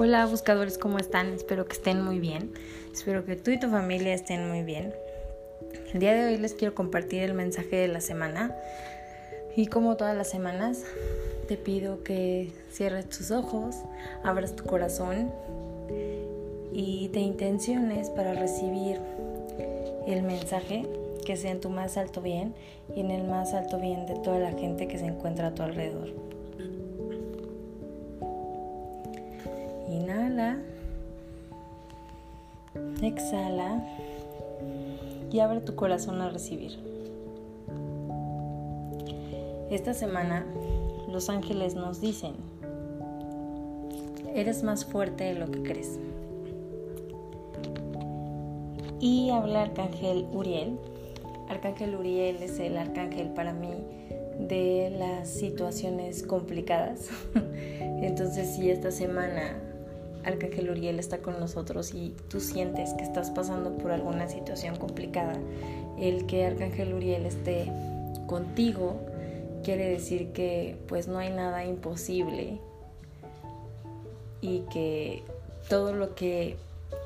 Hola buscadores, ¿cómo están? Espero que estén muy bien. Espero que tú y tu familia estén muy bien. El día de hoy les quiero compartir el mensaje de la semana. Y como todas las semanas, te pido que cierres tus ojos, abras tu corazón y te intenciones para recibir el mensaje que sea en tu más alto bien y en el más alto bien de toda la gente que se encuentra a tu alrededor. Inhala. Exhala. Y abre tu corazón a recibir. Esta semana los ángeles nos dicen, eres más fuerte de lo que crees. Y habla Arcángel Uriel. Arcángel Uriel es el arcángel para mí de las situaciones complicadas. Entonces si esta semana Arcángel Uriel está con nosotros y tú sientes que estás pasando por alguna situación complicada, el que Arcángel Uriel esté contigo quiere decir que pues no hay nada imposible y que todo lo que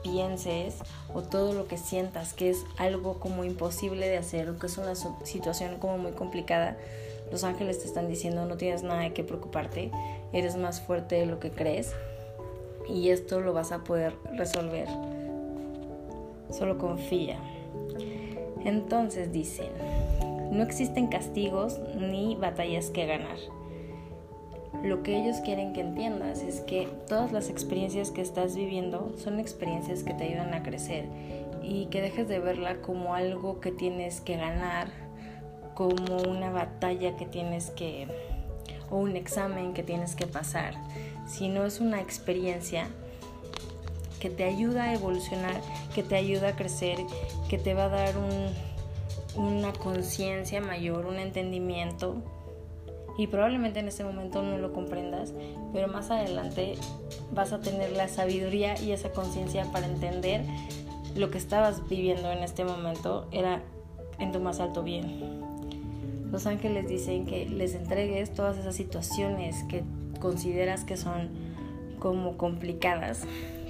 pienses o todo lo que sientas que es algo como imposible de hacer o que es una situación como muy complicada, los ángeles te están diciendo no tienes nada de qué preocuparte, eres más fuerte de lo que crees y esto lo vas a poder resolver. Solo confía. Entonces dicen, no existen castigos ni batallas que ganar. Lo que ellos quieren que entiendas es que todas las experiencias que estás viviendo son experiencias que te ayudan a crecer y que dejes de verla como algo que tienes que ganar, como una batalla que tienes que o un examen que tienes que pasar, sino es una experiencia que te ayuda a evolucionar, que te ayuda a crecer, que te va a dar una conciencia mayor, un entendimiento. Y probablemente en este momento no lo comprendas, pero más adelante vas a tener la sabiduría y esa conciencia para entender lo que estabas viviendo en este momento era en tu más alto bien. Los ángeles dicen que les entregues todas esas situaciones que consideras que son como complicadas,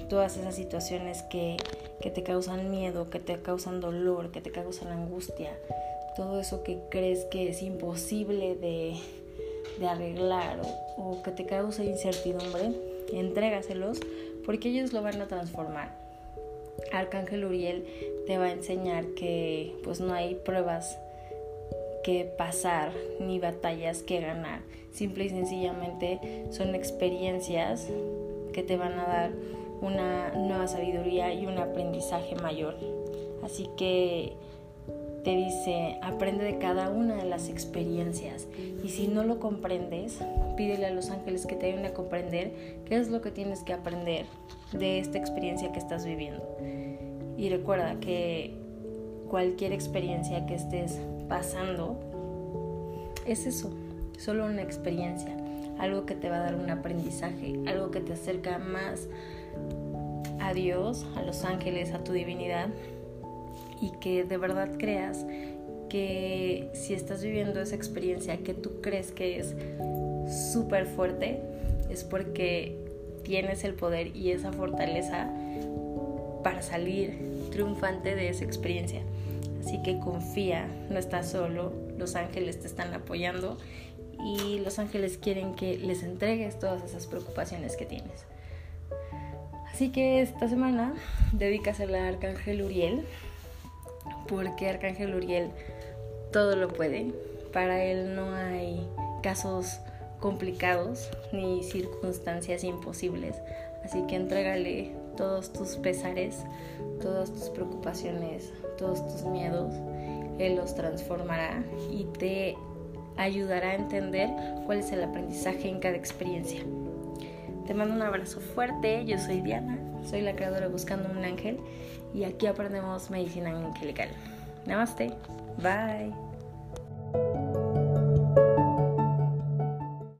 todas esas situaciones que, te causan miedo, que te causan dolor, que te causan angustia, todo eso que crees que es imposible de, arreglar o, o, que te causa incertidumbre, entrégaselos porque ellos lo van a transformar. Arcángel Uriel te va a enseñar que pues no hay pruebas que pasar ni batallas que ganar. Simple y sencillamente son experiencias que te van a dar una nueva sabiduría y un aprendizaje mayor. Así que te dice, aprende de cada una de las experiencias. Y si no lo comprendes, pídele a los ángeles que te ayuden a comprender qué es lo que tienes que aprender de esta experiencia que estás viviendo. Y recuerda que cualquier experiencia que estés pasando, es eso, solo una experiencia, algo que te va a dar un aprendizaje, algo que te acerca más a Dios, a los ángeles, a tu divinidad y que de verdad creas que si estás viviendo esa experiencia que tú crees que es súper fuerte, es porque tienes el poder y esa fortaleza para salir triunfante de esa experiencia. Así que confía, no estás solo, los ángeles te están apoyando y los ángeles quieren que les entregues todas esas preocupaciones que tienes. Así que esta semana dedícasela a Arcángel Uriel, porque Arcángel Uriel todo lo puede. Para él no hay casos complicados ni circunstancias imposibles. Así que entrégale todos tus pesares, todas tus preocupaciones, todos tus miedos. Él los transformará y te ayudará a entender cuál es el aprendizaje en cada experiencia. Te mando un abrazo fuerte, yo soy Diana, soy la creadora Buscando un Ángel y aquí aprendemos medicina angelical. Namaste, bye.